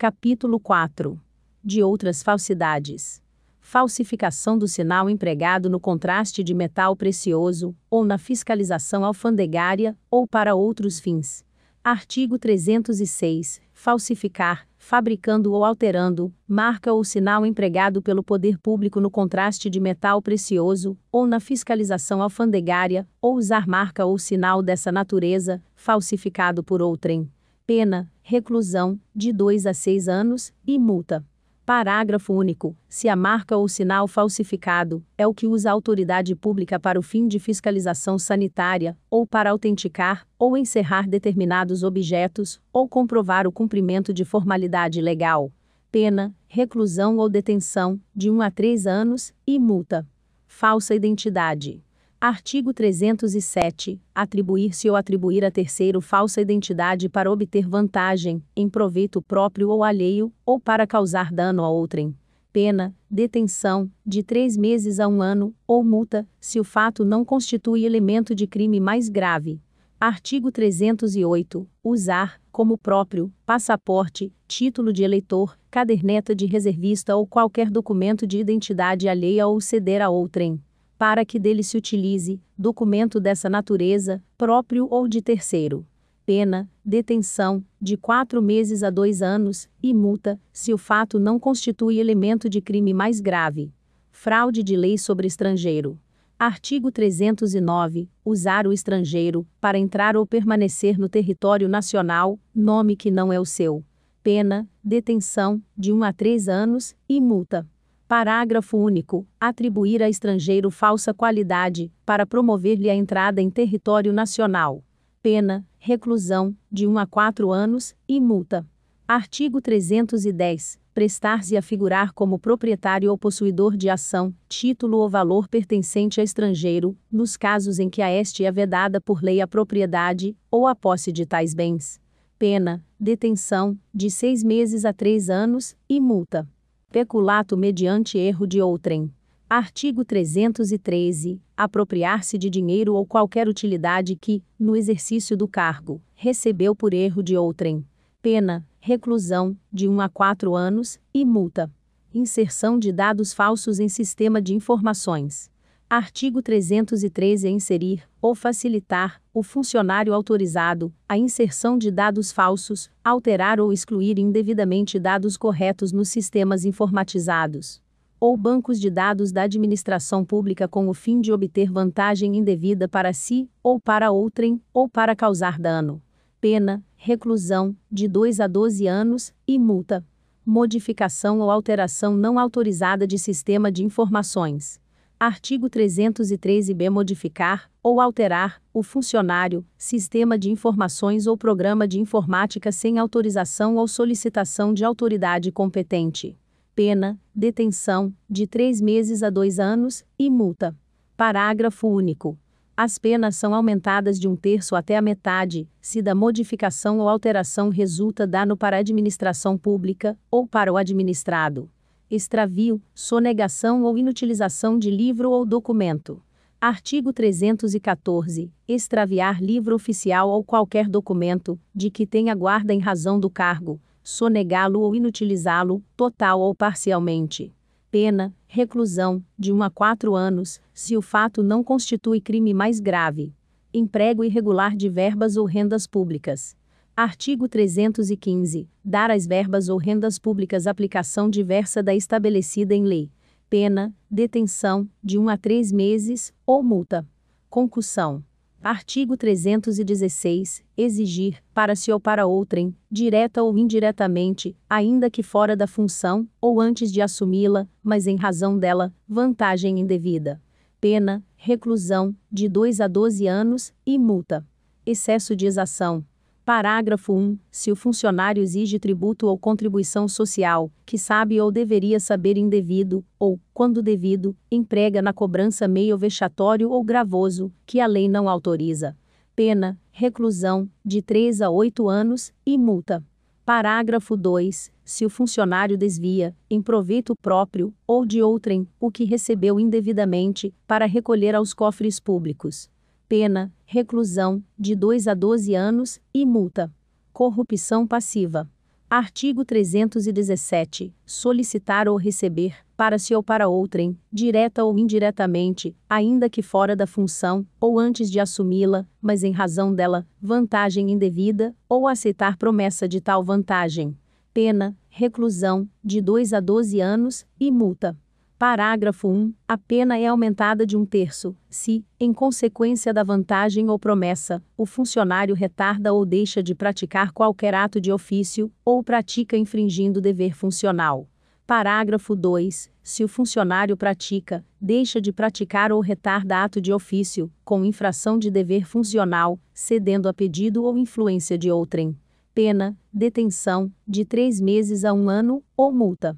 Capítulo 4. De outras falsidades. Falsificação do sinal empregado no contraste de metal precioso, ou na fiscalização alfandegária, ou para outros fins. Artigo 306. Falsificar, fabricando ou alterando, marca ou sinal empregado pelo poder público no contraste de metal precioso, ou na fiscalização alfandegária, ou usar marca ou sinal dessa natureza, falsificado por outrem. Pena, reclusão, de 2 a 6 anos, e multa. Parágrafo único. Se a marca ou sinal falsificado é o que usa a autoridade pública para o fim de fiscalização sanitária, ou para autenticar ou encerrar determinados objetos, ou comprovar o cumprimento de formalidade legal, pena, reclusão ou detenção, de 1 a 3 anos, e multa. Falsa identidade. Artigo 307. Atribuir-se ou atribuir a terceiro falsa identidade para obter vantagem, em proveito próprio ou alheio, ou para causar dano a outrem. Pena, detenção, de três meses a um ano, ou multa, se o fato não constitui elemento de crime mais grave. Artigo 308. Usar, como próprio, passaporte, título de eleitor, caderneta de reservista ou qualquer documento de identidade alheia ou ceder a outrem para que dele se utilize, documento dessa natureza, próprio ou de terceiro. Pena, detenção, de quatro meses a dois anos, e multa, se o fato não constitui elemento de crime mais grave. Fraude de lei sobre estrangeiro. Artigo 309. Usar o estrangeiro, para entrar ou permanecer no território nacional, nome que não é o seu. Pena, detenção, de 1 um a 3 anos, e multa. Parágrafo único. Atribuir a estrangeiro falsa qualidade, para promover-lhe a entrada em território nacional. Pena, reclusão, de 1 a 4 anos, e multa. Artigo 310. Prestar-se a figurar como proprietário ou possuidor de ação, título ou valor pertencente a estrangeiro, nos casos em que a este é vedada por lei a propriedade, ou a posse de tais bens. Pena, detenção, de seis meses a três anos, e multa. Peculato mediante erro de outrem. Artigo 313. Apropriar-se de dinheiro ou qualquer utilidade que, no exercício do cargo, recebeu por erro de outrem. Pena, reclusão, de 1 a 4 anos, e multa. Inserção de dados falsos em sistema de informações. Artigo 313 é inserir, ou facilitar, o funcionário autorizado, a inserção de dados falsos, alterar ou excluir indevidamente dados corretos nos sistemas informatizados. Ou bancos de dados da administração pública com o fim de obter vantagem indevida para si, ou para outrem, ou para causar dano. Pena, reclusão, de 2 a 12 anos, e multa. Modificação ou alteração não autorizada de sistema de informações Artigo 313b modificar ou alterar o funcionário, sistema de informações ou programa de informática sem autorização ou solicitação de autoridade competente. Pena, detenção, de três meses a dois anos, e multa. Parágrafo único. As penas são aumentadas de um terço até a metade, se da modificação ou alteração resulta dano para a administração pública, ou para o administrado extravio, sonegação ou inutilização de livro ou documento. Artigo 314. Extraviar livro oficial ou qualquer documento, de que tenha guarda em razão do cargo, sonegá-lo ou inutilizá-lo, total ou parcialmente. Pena, reclusão, de 1 a 4 anos, se o fato não constitui crime mais grave. Emprego irregular de verbas ou rendas públicas. Artigo 315. Dar às verbas ou rendas públicas aplicação diversa da estabelecida em lei. Pena, detenção, de 1 a 3 meses, ou multa. Concussão. Artigo 316. Exigir, para si ou para outrem, direta ou indiretamente, ainda que fora da função, ou antes de assumi-la, mas em razão dela, vantagem indevida. Pena, reclusão, de 2 a 12 anos, e multa. Excesso de exação. Parágrafo 1. Se o funcionário exige tributo ou contribuição social, que sabe ou deveria saber indevido, ou, quando devido, emprega na cobrança meio vexatório ou gravoso, que a lei não autoriza. Pena, reclusão, de 3 a 8 anos, e multa. Parágrafo 2. Se o funcionário desvia, em proveito próprio, ou de outrem, o que recebeu indevidamente, para recolher aos cofres públicos pena, reclusão, de 2 a 12 anos, e multa. Corrupção passiva. Artigo 317. Solicitar ou receber, para si ou para outrem, direta ou indiretamente, ainda que fora da função, ou antes de assumi-la, mas em razão dela, vantagem indevida, ou aceitar promessa de tal vantagem. Pena, reclusão, de 2 a 12 anos, e multa. Parágrafo 1. A pena é aumentada de um terço, se, em consequência da vantagem ou promessa, o funcionário retarda ou deixa de praticar qualquer ato de ofício, ou pratica infringindo dever funcional. Parágrafo 2. Se o funcionário pratica, deixa de praticar ou retarda ato de ofício, com infração de dever funcional, cedendo a pedido ou influência de outrem. Pena, detenção, de três meses a um ano, ou multa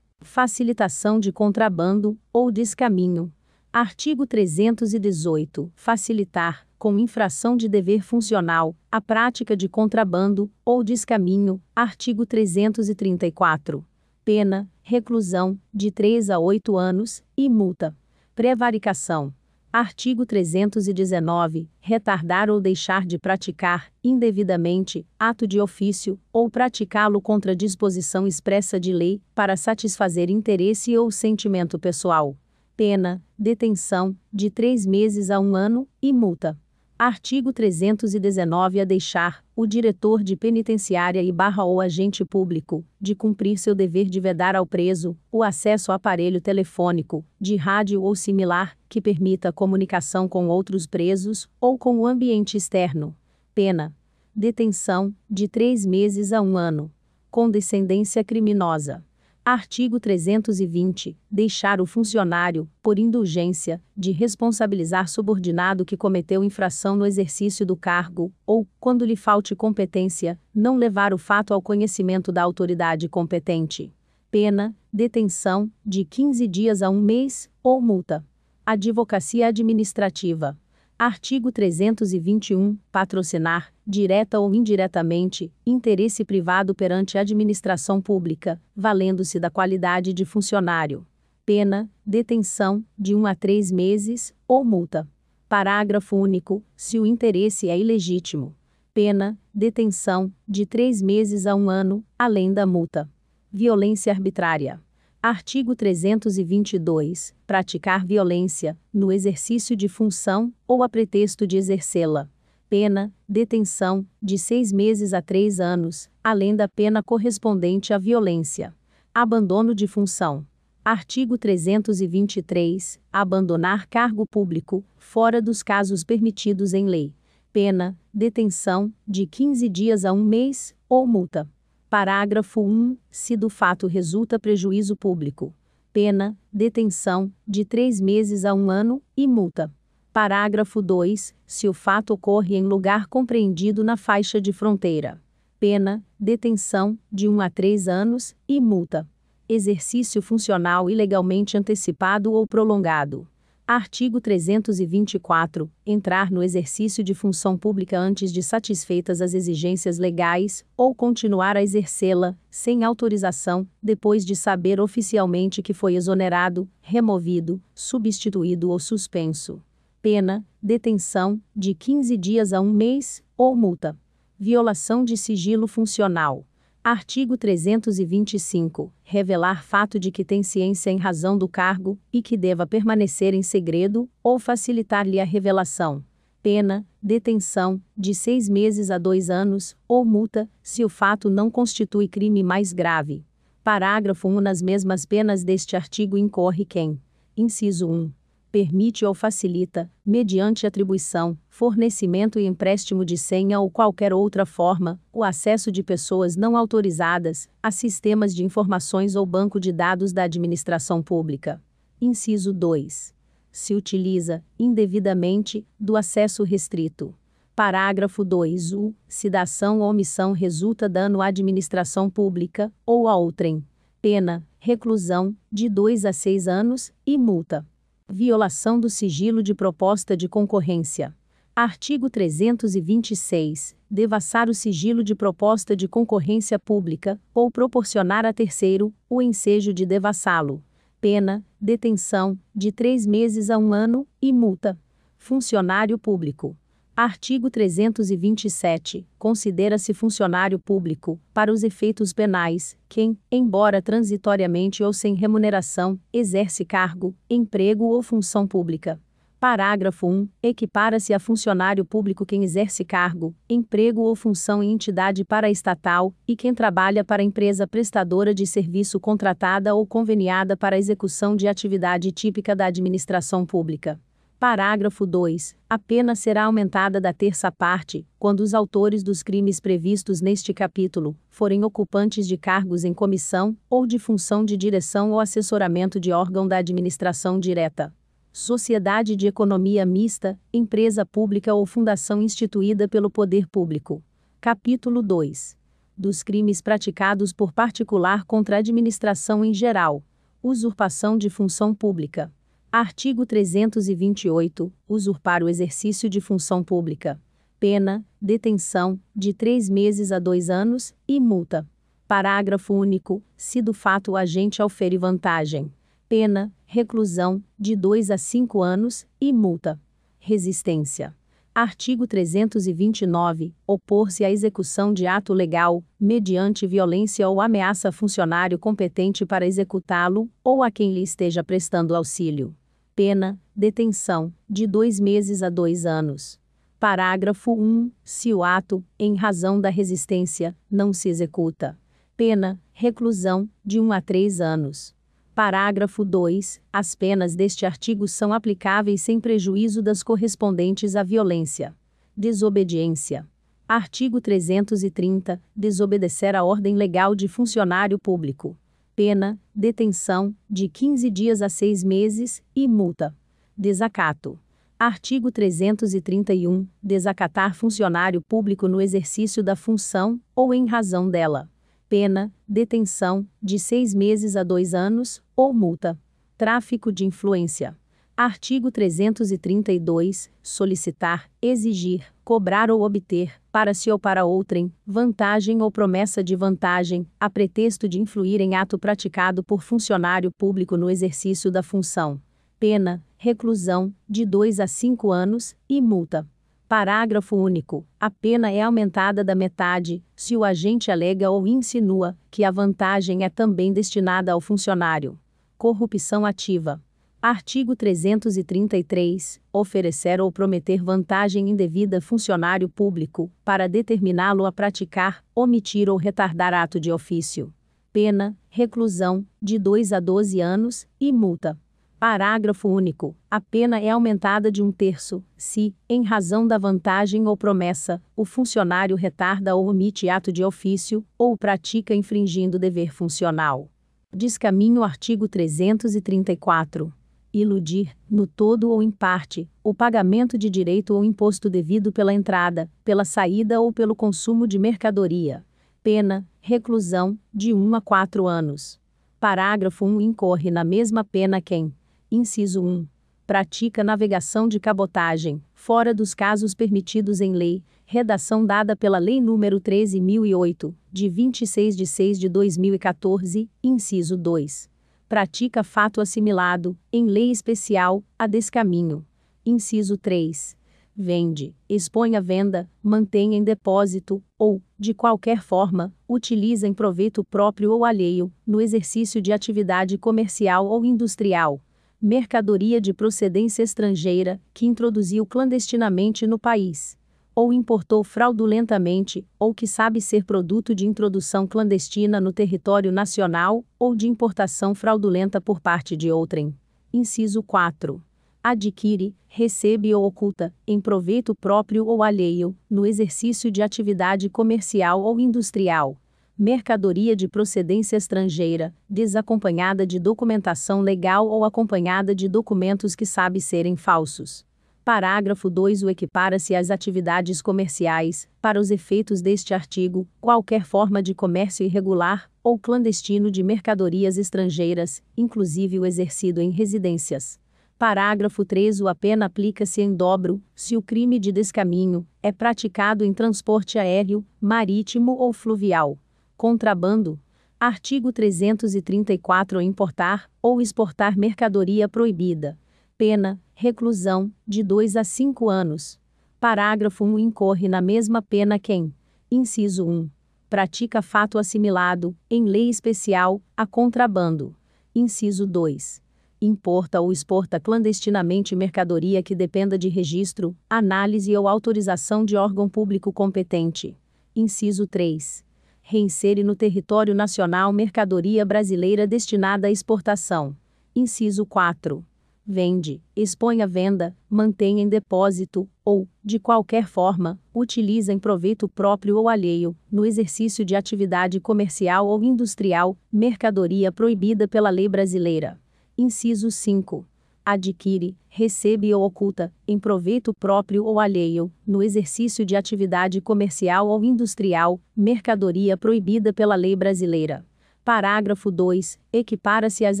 facilitação de contrabando ou descaminho. Artigo 318. Facilitar, com infração de dever funcional, a prática de contrabando ou descaminho. Artigo 334. Pena, reclusão, de 3 a 8 anos, e multa. Prevaricação. Artigo 319. Retardar ou deixar de praticar, indevidamente, ato de ofício, ou praticá-lo contra disposição expressa de lei, para satisfazer interesse ou sentimento pessoal. Pena, detenção, de três meses a um ano, e multa. Artigo 319 a deixar o diretor de penitenciária e barra ou agente público de cumprir seu dever de vedar ao preso o acesso a aparelho telefônico, de rádio ou similar que permita comunicação com outros presos ou com o ambiente externo. Pena: detenção de três meses a um ano. Condescendência criminosa. Artigo 320. Deixar o funcionário, por indulgência, de responsabilizar subordinado que cometeu infração no exercício do cargo, ou, quando lhe falte competência, não levar o fato ao conhecimento da autoridade competente. Pena: detenção, de 15 dias a um mês, ou multa. Advocacia Administrativa. Artigo 321. Patrocinar, direta ou indiretamente, interesse privado perante a administração pública, valendo-se da qualidade de funcionário. Pena, detenção, de 1 um a 3 meses, ou multa. Parágrafo único. Se o interesse é ilegítimo. Pena, detenção, de 3 meses a um ano, além da multa. Violência arbitrária. Artigo 322. Praticar violência, no exercício de função, ou a pretexto de exercê-la. Pena, detenção, de seis meses a três anos, além da pena correspondente à violência. Abandono de função. Artigo 323. Abandonar cargo público, fora dos casos permitidos em lei. Pena, detenção, de 15 dias a um mês, ou multa. Parágrafo 1. Se do fato resulta prejuízo público. Pena, detenção, de três meses a um ano, e multa. Parágrafo 2. Se o fato ocorre em lugar compreendido na faixa de fronteira. Pena, detenção, de um a três anos, e multa. Exercício funcional ilegalmente antecipado ou prolongado. Artigo 324. Entrar no exercício de função pública antes de satisfeitas as exigências legais, ou continuar a exercê-la, sem autorização, depois de saber oficialmente que foi exonerado, removido, substituído ou suspenso. Pena: detenção, de 15 dias a um mês, ou multa. Violação de sigilo funcional. Artigo 325. Revelar fato de que tem ciência em razão do cargo, e que deva permanecer em segredo, ou facilitar-lhe a revelação. Pena, detenção, de seis meses a dois anos, ou multa, se o fato não constitui crime mais grave. Parágrafo 1. Nas mesmas penas deste artigo incorre quem. Inciso 1 permite ou facilita, mediante atribuição, fornecimento e empréstimo de senha ou qualquer outra forma, o acesso de pessoas não autorizadas a sistemas de informações ou banco de dados da administração pública. Inciso 2. Se utiliza, indevidamente, do acesso restrito. Parágrafo 2. U. Se da ação ou omissão resulta dano à administração pública, ou a outrem. Pena, reclusão, de 2 a 6 anos, e multa. Violação do sigilo de proposta de concorrência. Artigo 326. Devassar o sigilo de proposta de concorrência pública, ou proporcionar a terceiro, o ensejo de devassá-lo. Pena, detenção, de três meses a um ano, e multa. Funcionário público. Artigo 327. Considera-se funcionário público, para os efeitos penais, quem, embora transitoriamente ou sem remuneração, exerce cargo, emprego ou função pública. Parágrafo 1. Equipara-se a funcionário público quem exerce cargo, emprego ou função em entidade paraestatal, e quem trabalha para empresa prestadora de serviço contratada ou conveniada para execução de atividade típica da administração pública. Parágrafo 2. A pena será aumentada da terça parte, quando os autores dos crimes previstos neste capítulo forem ocupantes de cargos em comissão ou de função de direção ou assessoramento de órgão da administração direta. Sociedade de economia mista, empresa pública ou fundação instituída pelo poder público. Capítulo 2. Dos crimes praticados por particular contra a administração em geral. Usurpação de função pública. Artigo 328. Usurpar o exercício de função pública. Pena: detenção, de três meses a dois anos, e multa. Parágrafo único. Se do fato o agente aufere vantagem. Pena: reclusão, de dois a cinco anos, e multa. Resistência. Artigo 329. Opor-se à execução de ato legal, mediante violência ou ameaça funcionário competente para executá-lo, ou a quem lhe esteja prestando auxílio. Pena: detenção, de dois meses a dois anos. Parágrafo 1. Se o ato, em razão da resistência, não se executa. Pena: reclusão, de 1 a 3 anos. Parágrafo 2. As penas deste artigo são aplicáveis sem prejuízo das correspondentes à violência. Desobediência. Artigo 330. Desobedecer a ordem legal de funcionário público pena, detenção, de 15 dias a 6 meses, e multa. Desacato. Artigo 331. Desacatar funcionário público no exercício da função, ou em razão dela. Pena, detenção, de seis meses a dois anos, ou multa. Tráfico de influência. Artigo 332. Solicitar, exigir, cobrar ou obter, para si ou para outrem, vantagem ou promessa de vantagem, a pretexto de influir em ato praticado por funcionário público no exercício da função. Pena, reclusão, de 2 a 5 anos, e multa. Parágrafo único. A pena é aumentada da metade, se o agente alega ou insinua que a vantagem é também destinada ao funcionário. Corrupção ativa. Artigo 333. Oferecer ou prometer vantagem indevida funcionário público, para determiná-lo a praticar, omitir ou retardar ato de ofício. Pena: reclusão, de 2 a 12 anos, e multa. Parágrafo único. A pena é aumentada de um terço, se, em razão da vantagem ou promessa, o funcionário retarda ou omite ato de ofício, ou pratica infringindo dever funcional. Descaminho artigo 334 iludir, no todo ou em parte, o pagamento de direito ou imposto devido pela entrada, pela saída ou pelo consumo de mercadoria. Pena, reclusão, de 1 a 4 anos. Parágrafo 1 incorre na mesma pena quem, inciso 1, pratica navegação de cabotagem, fora dos casos permitidos em lei, redação dada pela Lei nº 13.008, de 26 de 6 de 2014, inciso 2 pratica fato assimilado, em lei especial, a descaminho. Inciso 3. Vende, expõe à venda, mantém em depósito, ou, de qualquer forma, utiliza em proveito próprio ou alheio, no exercício de atividade comercial ou industrial, mercadoria de procedência estrangeira, que introduziu clandestinamente no país ou importou fraudulentamente, ou que sabe ser produto de introdução clandestina no território nacional, ou de importação fraudulenta por parte de outrem. Inciso 4. Adquire, recebe ou oculta, em proveito próprio ou alheio, no exercício de atividade comercial ou industrial, mercadoria de procedência estrangeira, desacompanhada de documentação legal ou acompanhada de documentos que sabe serem falsos Parágrafo 2 O equipara-se às atividades comerciais, para os efeitos deste artigo, qualquer forma de comércio irregular ou clandestino de mercadorias estrangeiras, inclusive o exercido em residências. Parágrafo 3 A pena aplica-se em dobro, se o crime de descaminho é praticado em transporte aéreo, marítimo ou fluvial. Contrabando. Artigo 334 Importar ou exportar mercadoria proibida. Pena: reclusão, de 2 a 5 anos. Parágrafo 1 incorre na mesma pena quem, inciso 1, pratica fato assimilado, em lei especial, a contrabando. Inciso 2. Importa ou exporta clandestinamente mercadoria que dependa de registro, análise ou autorização de órgão público competente. Inciso 3. Reinsere no território nacional mercadoria brasileira destinada à exportação. Inciso 4 vende, expõe à venda, mantém em depósito, ou, de qualquer forma, utiliza em proveito próprio ou alheio, no exercício de atividade comercial ou industrial, mercadoria proibida pela lei brasileira. Inciso 5. Adquire, recebe ou oculta, em proveito próprio ou alheio, no exercício de atividade comercial ou industrial, mercadoria proibida pela lei brasileira. Parágrafo 2. Equipara-se às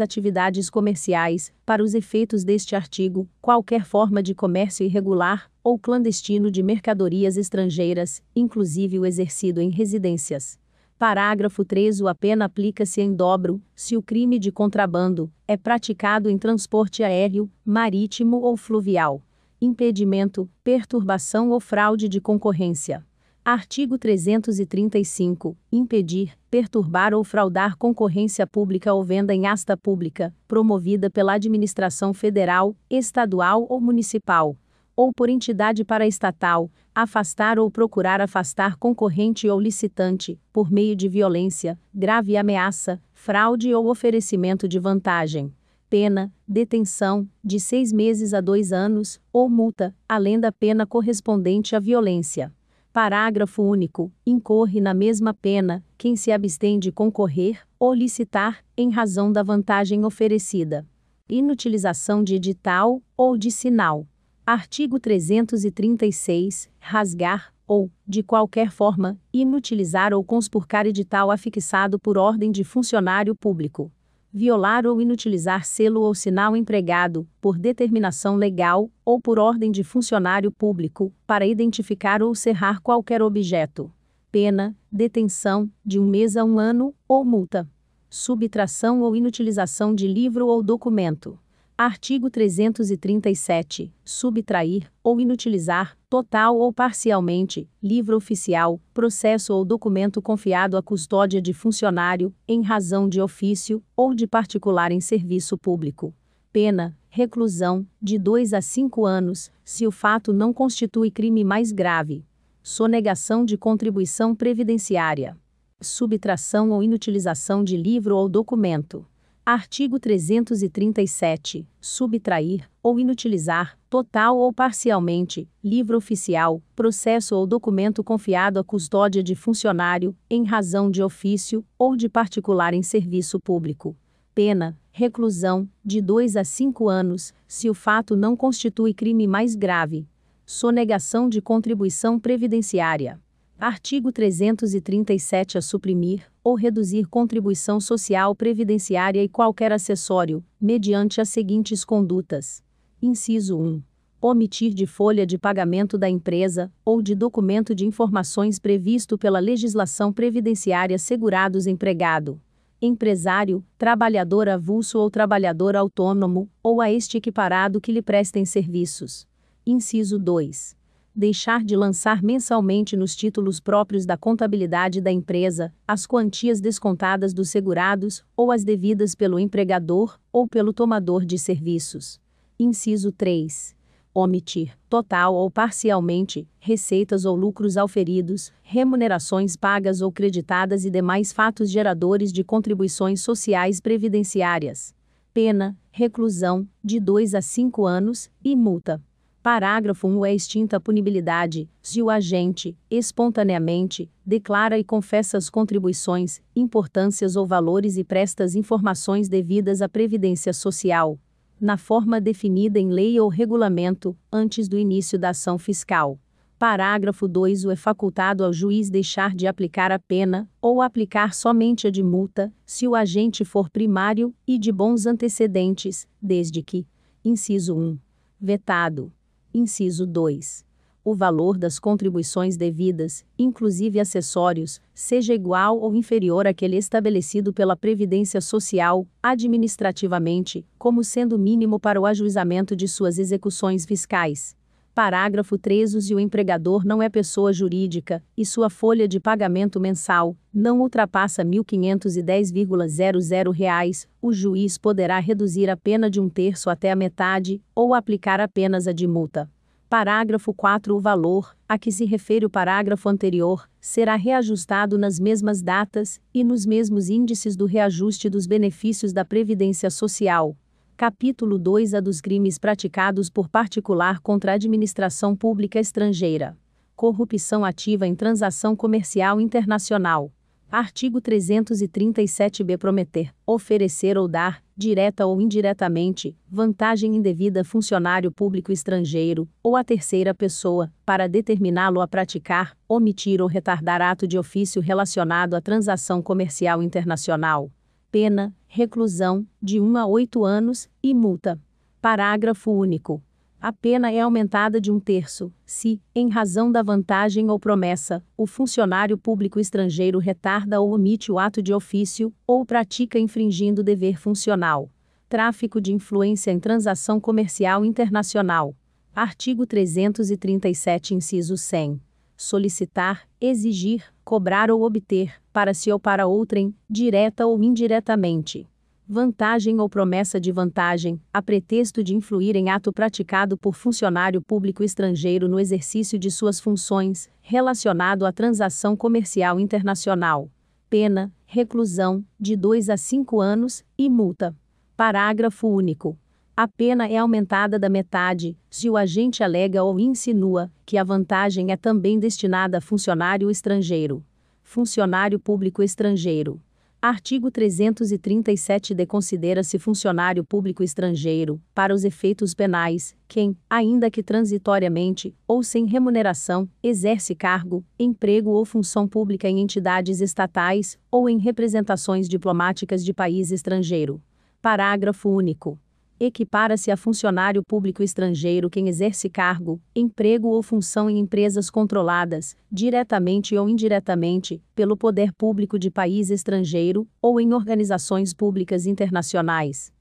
atividades comerciais, para os efeitos deste artigo, qualquer forma de comércio irregular ou clandestino de mercadorias estrangeiras, inclusive o exercido em residências. Parágrafo 3. A pena aplica-se em dobro, se o crime de contrabando é praticado em transporte aéreo, marítimo ou fluvial. Impedimento, perturbação ou fraude de concorrência. Artigo 335. Impedir, perturbar ou fraudar concorrência pública ou venda em asta pública, promovida pela administração federal, estadual ou municipal, ou por entidade paraestatal, afastar ou procurar afastar concorrente ou licitante, por meio de violência, grave ameaça, fraude ou oferecimento de vantagem. Pena, detenção, de seis meses a dois anos, ou multa, além da pena correspondente à violência. Parágrafo único. Incorre na mesma pena quem se abstém de concorrer ou licitar em razão da vantagem oferecida. Inutilização de edital ou de sinal. Artigo 336. Rasgar ou, de qualquer forma, inutilizar ou conspurcar edital afixado por ordem de funcionário público violar ou inutilizar selo ou sinal empregado, por determinação legal, ou por ordem de funcionário público, para identificar ou cerrar qualquer objeto. Pena, detenção, de um mês a um ano, ou multa. Subtração ou inutilização de livro ou documento. Artigo 337. Subtrair, ou inutilizar, total ou parcialmente, livro oficial, processo ou documento confiado à custódia de funcionário, em razão de ofício, ou de particular em serviço público. Pena, reclusão, de 2 a 5 anos, se o fato não constitui crime mais grave. Sonegação de contribuição previdenciária. Subtração ou inutilização de livro ou documento Artigo 337. Subtrair, ou inutilizar, total ou parcialmente, livro oficial, processo ou documento confiado à custódia de funcionário, em razão de ofício, ou de particular em serviço público. Pena, reclusão, de 2 a 5 anos, se o fato não constitui crime mais grave. Sonegação de contribuição previdenciária. Artigo 337 a suprimir ou reduzir contribuição social previdenciária e qualquer acessório, mediante as seguintes condutas. Inciso 1. Omitir de folha de pagamento da empresa ou de documento de informações previsto pela legislação previdenciária segurados empregado, empresário, trabalhador avulso ou trabalhador autônomo, ou a este equiparado que lhe prestem serviços. Inciso 2 deixar de lançar mensalmente nos títulos próprios da contabilidade da empresa as quantias descontadas dos segurados ou as devidas pelo empregador ou pelo tomador de serviços. Inciso 3. Omitir, total ou parcialmente, receitas ou lucros auferidos, remunerações pagas ou creditadas e demais fatos geradores de contribuições sociais previdenciárias. Pena, reclusão, de 2 a 5 anos, e multa. Parágrafo 1 é extinta a punibilidade, se o agente, espontaneamente, declara e confessa as contribuições, importâncias ou valores e presta as informações devidas à Previdência Social, na forma definida em lei ou regulamento, antes do início da ação fiscal. Parágrafo 2 O é facultado ao juiz deixar de aplicar a pena, ou aplicar somente a de multa, se o agente for primário e de bons antecedentes, desde que, inciso 1, vetado Inciso 2. O valor das contribuições devidas, inclusive acessórios, seja igual ou inferior àquele estabelecido pela Previdência Social, administrativamente, como sendo mínimo para o ajuizamento de suas execuções fiscais. Parágrafo 3. Se o empregador não é pessoa jurídica e sua folha de pagamento mensal não ultrapassa R$ 1.510,00, o juiz poderá reduzir a pena de um terço até a metade ou aplicar apenas a de multa. Parágrafo 4. O valor, a que se refere o parágrafo anterior, será reajustado nas mesmas datas e nos mesmos índices do reajuste dos benefícios da Previdência Social, Capítulo 2 A dos crimes praticados por particular contra a administração pública estrangeira. Corrupção ativa em transação comercial internacional. Artigo 337b prometer, oferecer ou dar, direta ou indiretamente, vantagem indevida a funcionário público estrangeiro ou a terceira pessoa, para determiná-lo a praticar, omitir ou retardar ato de ofício relacionado à transação comercial internacional pena, reclusão, de 1 a 8 anos, e multa. Parágrafo único. A pena é aumentada de um terço, se, em razão da vantagem ou promessa, o funcionário público estrangeiro retarda ou omite o ato de ofício, ou pratica infringindo dever funcional. Tráfico de influência em transação comercial internacional. Artigo 337, inciso 100 solicitar, exigir, cobrar ou obter, para si ou para outrem, direta ou indiretamente. Vantagem ou promessa de vantagem, a pretexto de influir em ato praticado por funcionário público estrangeiro no exercício de suas funções, relacionado à transação comercial internacional. Pena, reclusão, de 2 a 5 anos, e multa. Parágrafo único. A pena é aumentada da metade, se o agente alega ou insinua que a vantagem é também destinada a funcionário estrangeiro. Funcionário público estrangeiro. Artigo 337-D considera-se funcionário público estrangeiro, para os efeitos penais, quem, ainda que transitoriamente, ou sem remuneração, exerce cargo, emprego ou função pública em entidades estatais, ou em representações diplomáticas de país estrangeiro. Parágrafo único equipara-se a funcionário público estrangeiro quem exerce cargo, emprego ou função em empresas controladas, diretamente ou indiretamente, pelo poder público de país estrangeiro, ou em organizações públicas internacionais.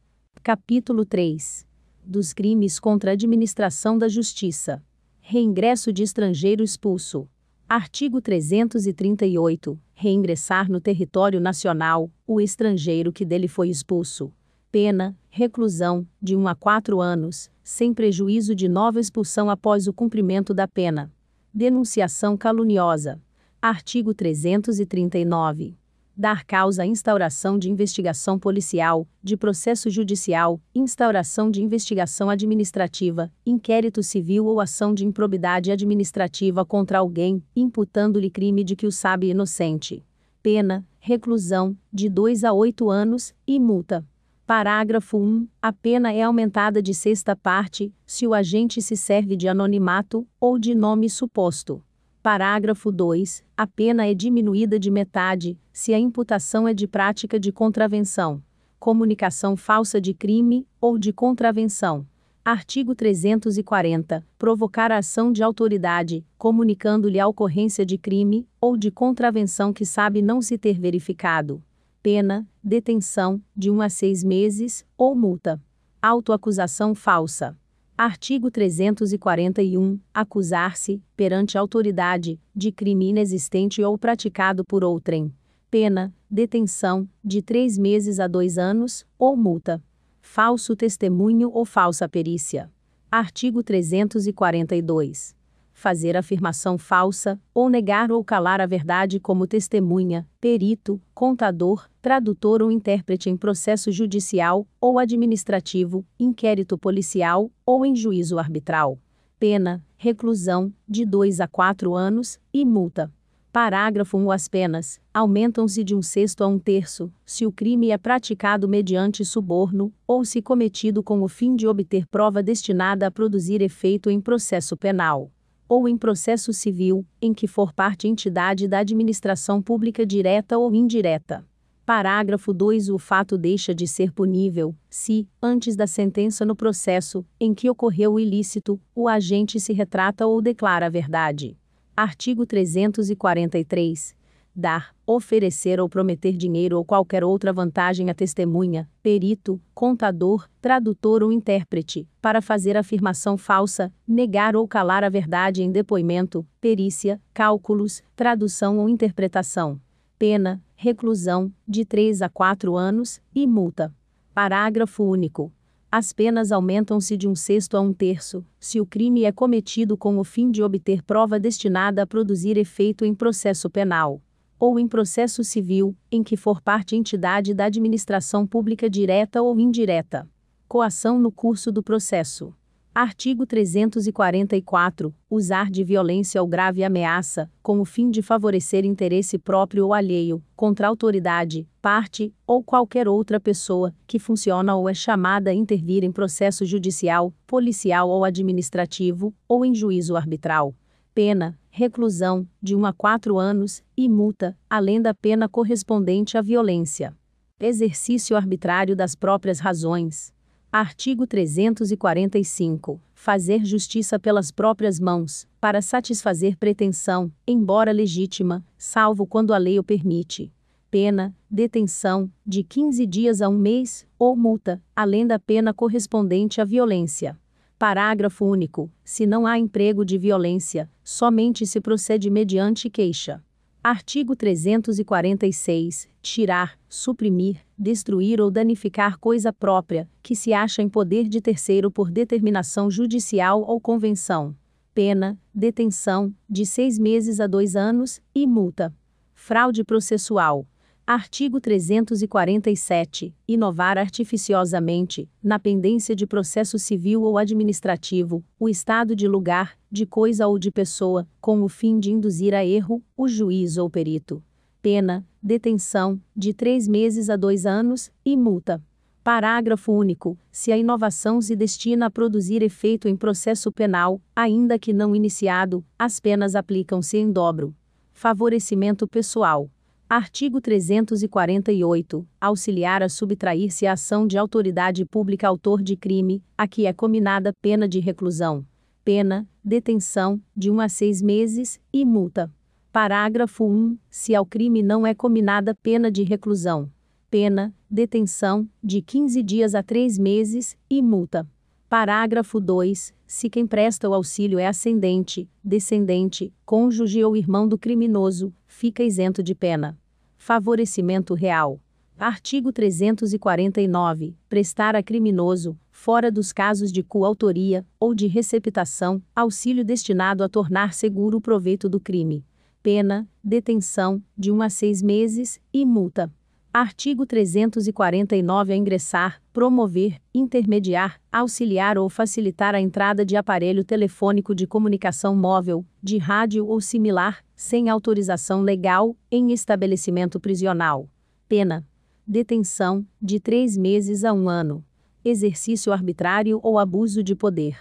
Capítulo 3 Dos crimes contra a administração da justiça. Reingresso de estrangeiro expulso. Artigo 338. Reingressar no território nacional o estrangeiro que dele foi expulso pena, reclusão, de 1 a 4 anos, sem prejuízo de nova expulsão após o cumprimento da pena. Denunciação caluniosa. Artigo 339. Dar causa à instauração de investigação policial, de processo judicial, instauração de investigação administrativa, inquérito civil ou ação de improbidade administrativa contra alguém, imputando-lhe crime de que o sabe inocente. Pena, reclusão, de 2 a 8 anos, e multa. Parágrafo 1. A pena é aumentada de sexta parte, se o agente se serve de anonimato ou de nome suposto. Parágrafo 2. A pena é diminuída de metade, se a imputação é de prática de contravenção, comunicação falsa de crime ou de contravenção. Artigo 340. Provocar a ação de autoridade, comunicando-lhe a ocorrência de crime ou de contravenção que sabe não se ter verificado pena, detenção, de 1 a 6 meses, ou multa. Autoacusação falsa. Artigo 341. Acusar-se, perante autoridade, de crime inexistente ou praticado por outrem. Pena, detenção, de 3 meses a 2 anos, ou multa. Falso testemunho ou falsa perícia. Artigo 342 fazer afirmação falsa, ou negar ou calar a verdade como testemunha, perito, contador, tradutor ou intérprete em processo judicial ou administrativo, inquérito policial ou em juízo arbitral. Pena, reclusão, de 2 a 4 anos, e multa. Parágrafo 1. As penas aumentam-se de um sexto a um terço, se o crime é praticado mediante suborno, ou se cometido com o fim de obter prova destinada a produzir efeito em processo penal ou em processo civil, em que for parte entidade da administração pública direta ou indireta. Parágrafo 2 O fato deixa de ser punível, se, antes da sentença no processo, em que ocorreu o ilícito, o agente se retrata ou declara a verdade. Artigo 343. Dar, oferecer ou prometer dinheiro ou qualquer outra vantagem a testemunha, perito, contador, tradutor ou intérprete, para fazer afirmação falsa, negar ou calar a verdade em depoimento, perícia, cálculos, tradução ou interpretação. Pena, reclusão, de 3 a 4 anos, e multa. Parágrafo único. As penas aumentam-se de um sexto a um terço, se o crime é cometido com o fim de obter prova destinada a produzir efeito em processo penal, ou em processo civil, em que for parte entidade da administração pública direta ou indireta. Coação no curso do processo. Artigo 344. Usar de violência ou grave ameaça, com o fim de favorecer interesse próprio ou alheio, contra autoridade, parte, ou qualquer outra pessoa, que funciona ou é chamada a intervir em processo judicial, policial ou administrativo, ou em juízo arbitral. Pena, reclusão, de 1 a 4 anos, e multa, além da pena correspondente à violência. Exercício arbitrário das próprias razões. Artigo 345. Fazer justiça pelas próprias mãos, para satisfazer pretensão, embora legítima, salvo quando a lei o permite. Pena, detenção, de 15 dias a um mês, ou multa, além da pena correspondente à violência. Parágrafo único. Se não há emprego de violência, somente se procede mediante queixa. Artigo 346. Tirar, suprimir, destruir ou danificar coisa própria, que se acha em poder de terceiro por determinação judicial ou convenção. Pena, detenção, de seis meses a dois anos, e multa. Fraude processual. Artigo 347. Inovar artificiosamente, na pendência de processo civil ou administrativo, o estado de lugar, de coisa ou de pessoa, com o fim de induzir a erro, o juiz ou perito. Pena, detenção, de três meses a dois anos, e multa. Parágrafo único. Se a inovação se destina a produzir efeito em processo penal, ainda que não iniciado, as penas aplicam-se em dobro. Favorecimento pessoal. Artigo 348. Auxiliar a subtrair-se a ação de autoridade pública autor de crime, a que é cominada pena de reclusão. Pena, detenção, de 1 a 6 meses, e multa. Parágrafo 1. Se ao crime não é cominada pena de reclusão. Pena, detenção, de 15 dias a 3 meses, e multa. Parágrafo 2. Se quem presta o auxílio é ascendente, descendente, cônjuge ou irmão do criminoso, fica isento de pena. Favorecimento real. Artigo 349. Prestar a criminoso, fora dos casos de coautoria ou de receptação, auxílio destinado a tornar seguro o proveito do crime. Pena, detenção, de 1 a 6 meses, e multa. Artigo 349 a ingressar, promover, intermediar, auxiliar ou facilitar a entrada de aparelho telefônico de comunicação móvel, de rádio ou similar, sem autorização legal, em estabelecimento prisional. Pena: detenção, de três meses a um ano. Exercício arbitrário ou abuso de poder.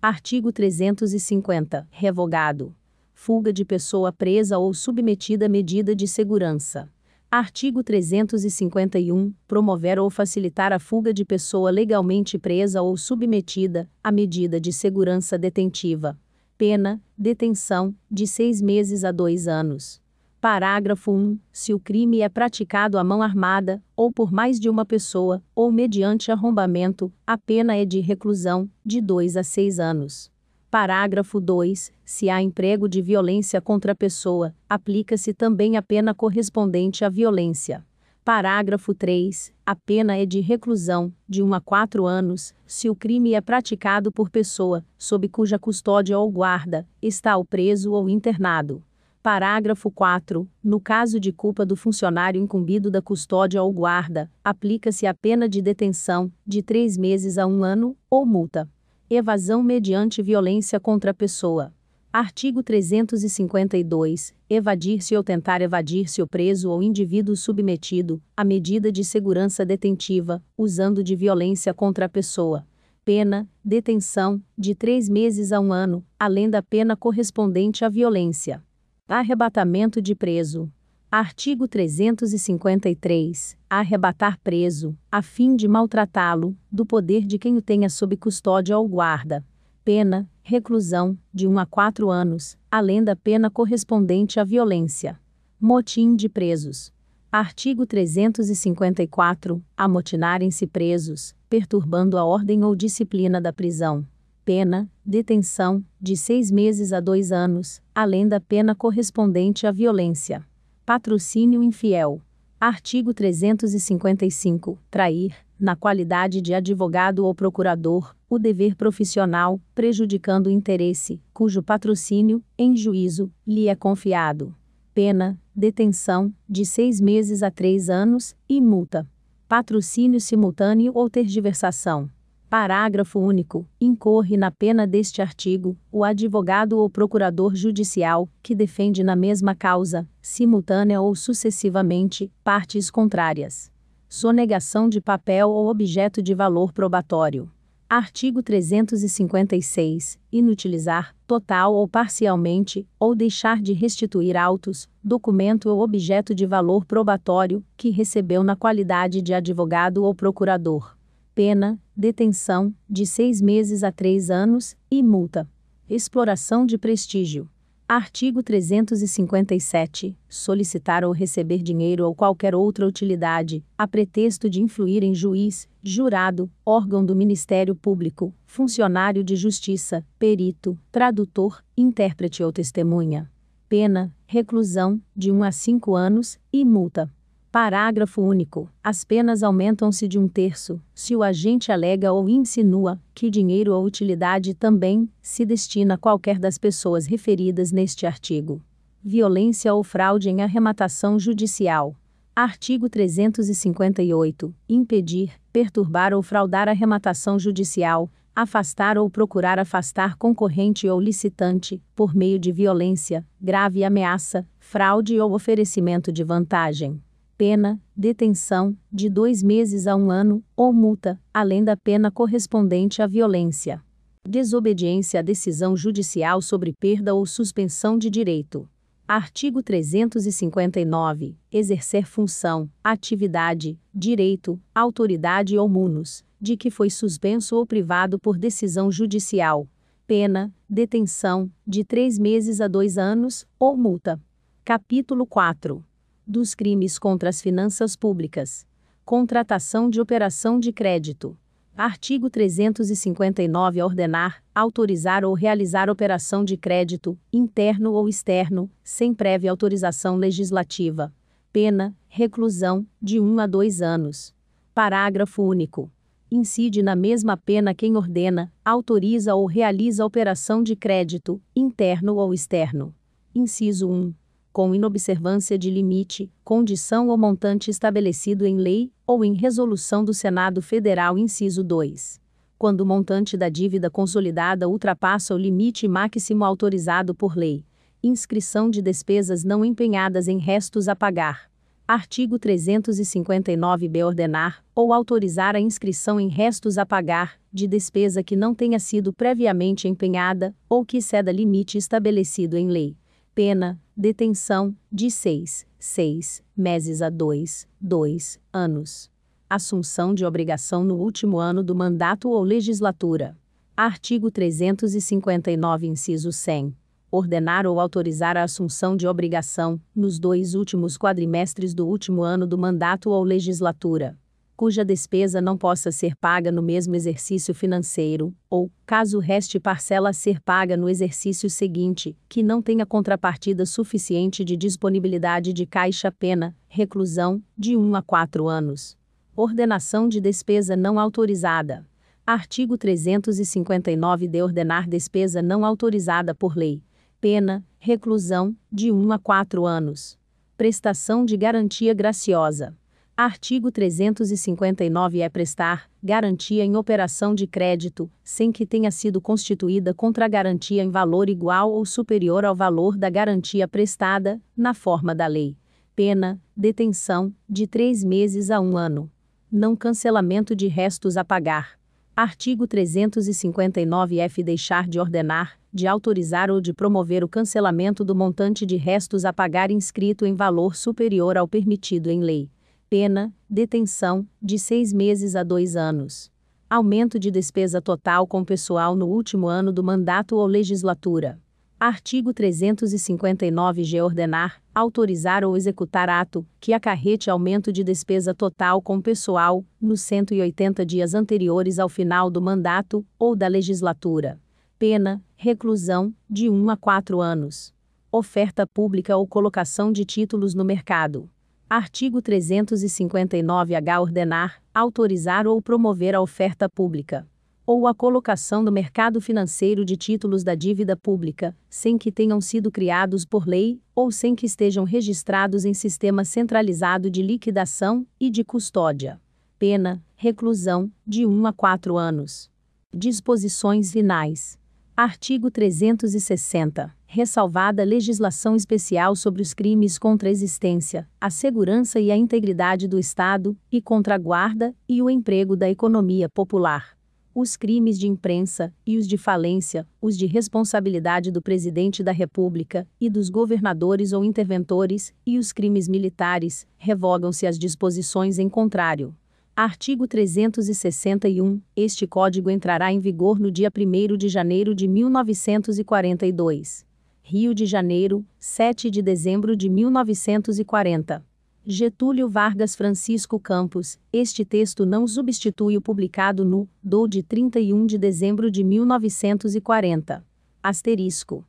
Artigo 350. Revogado. Fuga de pessoa presa ou submetida a medida de segurança. Artigo 351. Promover ou facilitar a fuga de pessoa legalmente presa ou submetida à medida de segurança detentiva. Pena: detenção, de seis meses a dois anos. Parágrafo 1. Se o crime é praticado à mão armada, ou por mais de uma pessoa, ou mediante arrombamento, a pena é de reclusão, de dois a seis anos. Parágrafo 2. Se há emprego de violência contra a pessoa, aplica-se também a pena correspondente à violência. Parágrafo 3. A pena é de reclusão, de 1 a 4 anos, se o crime é praticado por pessoa, sob cuja custódia ou guarda, está o preso ou internado. Parágrafo 4. No caso de culpa do funcionário incumbido da custódia ou guarda, aplica-se a pena de detenção, de três meses a um ano, ou multa. Evasão mediante violência contra a pessoa. Artigo 352. Evadir-se ou tentar evadir-se o preso ou indivíduo submetido à medida de segurança detentiva, usando de violência contra a pessoa. Pena: detenção, de três meses a um ano, além da pena correspondente à violência. Arrebatamento de preso. Artigo 353. Arrebatar preso, a fim de maltratá-lo, do poder de quem o tenha sob custódia ou guarda. Pena, reclusão, de 1 a 4 anos, além da pena correspondente à violência. Motim de presos. Artigo 354. Amotinarem-se presos, perturbando a ordem ou disciplina da prisão. Pena, detenção, de seis meses a dois anos, além da pena correspondente à violência. Patrocínio infiel. Artigo 355. Trair, na qualidade de advogado ou procurador, o dever profissional, prejudicando o interesse, cujo patrocínio, em juízo, lhe é confiado. Pena, detenção, de seis meses a três anos, e multa. Patrocínio simultâneo ou tergiversação. Parágrafo único. Incorre na pena deste artigo o advogado ou procurador judicial que defende na mesma causa, simultânea ou sucessivamente, partes contrárias. Sonegação de papel ou objeto de valor probatório. Artigo 356. Inutilizar, total ou parcialmente, ou deixar de restituir autos, documento ou objeto de valor probatório, que recebeu na qualidade de advogado ou procurador. Pena, detenção, de seis meses a três anos, e multa. Exploração de prestígio. Artigo 357. Solicitar ou receber dinheiro ou qualquer outra utilidade, a pretexto de influir em juiz, jurado, órgão do Ministério Público, funcionário de justiça, perito, tradutor, intérprete ou testemunha. Pena, reclusão, de 1 a 5 anos, e multa. Parágrafo único. As penas aumentam-se de um terço, se o agente alega ou insinua que dinheiro ou utilidade também se destina a qualquer das pessoas referidas neste artigo. Violência ou fraude em arrematação judicial. Artigo 358. Impedir, perturbar ou fraudar arrematação judicial, afastar ou procurar afastar concorrente ou licitante, por meio de violência, grave ameaça, fraude ou oferecimento de vantagem pena, detenção, de dois meses a um ano, ou multa, além da pena correspondente à violência. Desobediência à decisão judicial sobre perda ou suspensão de direito. Artigo 359. Exercer função, atividade, direito, autoridade ou munus, de que foi suspenso ou privado por decisão judicial. Pena, detenção, de três meses a dois anos, ou multa. Capítulo 4 dos crimes contra as finanças públicas. Contratação de operação de crédito. Artigo 359 ordenar, autorizar ou realizar operação de crédito, interno ou externo, sem prévia autorização legislativa. Pena, reclusão, de 1 a 2 anos. Parágrafo único. Incide na mesma pena quem ordena, autoriza ou realiza operação de crédito, interno ou externo. Inciso 1 com inobservância de limite, condição ou montante estabelecido em lei ou em resolução do Senado Federal, inciso 2. Quando o montante da dívida consolidada ultrapassa o limite máximo autorizado por lei. Inscrição de despesas não empenhadas em restos a pagar. Artigo 359b ordenar ou autorizar a inscrição em restos a pagar de despesa que não tenha sido previamente empenhada ou que ceda limite estabelecido em lei pena, detenção, de 6, 6 meses a 2, 2 anos. Assunção de obrigação no último ano do mandato ou legislatura. Artigo 359, inciso 100. Ordenar ou autorizar a assunção de obrigação, nos dois últimos quadrimestres do último ano do mandato ou legislatura cuja despesa não possa ser paga no mesmo exercício financeiro, ou, caso reste parcela a ser paga no exercício seguinte, que não tenha contrapartida suficiente de disponibilidade de caixa pena, reclusão, de 1 a 4 anos. Ordenação de despesa não autorizada. Artigo 359 de ordenar despesa não autorizada por lei. Pena, reclusão, de 1 a 4 anos. Prestação de garantia graciosa. Artigo 359 é prestar garantia em operação de crédito, sem que tenha sido constituída contra-garantia em valor igual ou superior ao valor da garantia prestada, na forma da lei. Pena, detenção, de três meses a um ano. Não cancelamento de restos a pagar. Artigo 359-F deixar de ordenar, de autorizar ou de promover o cancelamento do montante de restos a pagar inscrito em valor superior ao permitido em lei Pena, detenção, de seis meses a dois anos. Aumento de despesa total com pessoal no último ano do mandato ou legislatura. Artigo 359-G. Ordenar, autorizar ou executar ato que acarrete aumento de despesa total com pessoal, nos 180 dias anteriores ao final do mandato ou da legislatura. Pena: reclusão, de 1 a 4 anos. Oferta pública ou colocação de títulos no mercado. Artigo 359-H. Ordenar, autorizar ou promover a oferta pública ou a colocação no mercado financeiro de títulos da dívida pública, sem que tenham sido criados por lei, ou sem que estejam registrados em sistema centralizado de liquidação e de custódia. Pena: reclusão, de 1 a 4 anos. Disposições finais. Artigo 360. Ressalvada a legislação especial sobre os crimes contra a existência, a segurança e a integridade do Estado, e contra a guarda e o emprego da economia popular os crimes de imprensa, e os de falência, os de responsabilidade do Presidente da República, e dos governadores ou interventores, e os crimes militares, revogam-se as disposições em contrário. Artigo 361. Este Código entrará em vigor no dia 1 de janeiro de 1942. Rio de Janeiro, 7 de dezembro de 1940. Getúlio Vargas Francisco Campos, este texto não substitui o publicado no do de 31 de dezembro de 1940. Asterisco.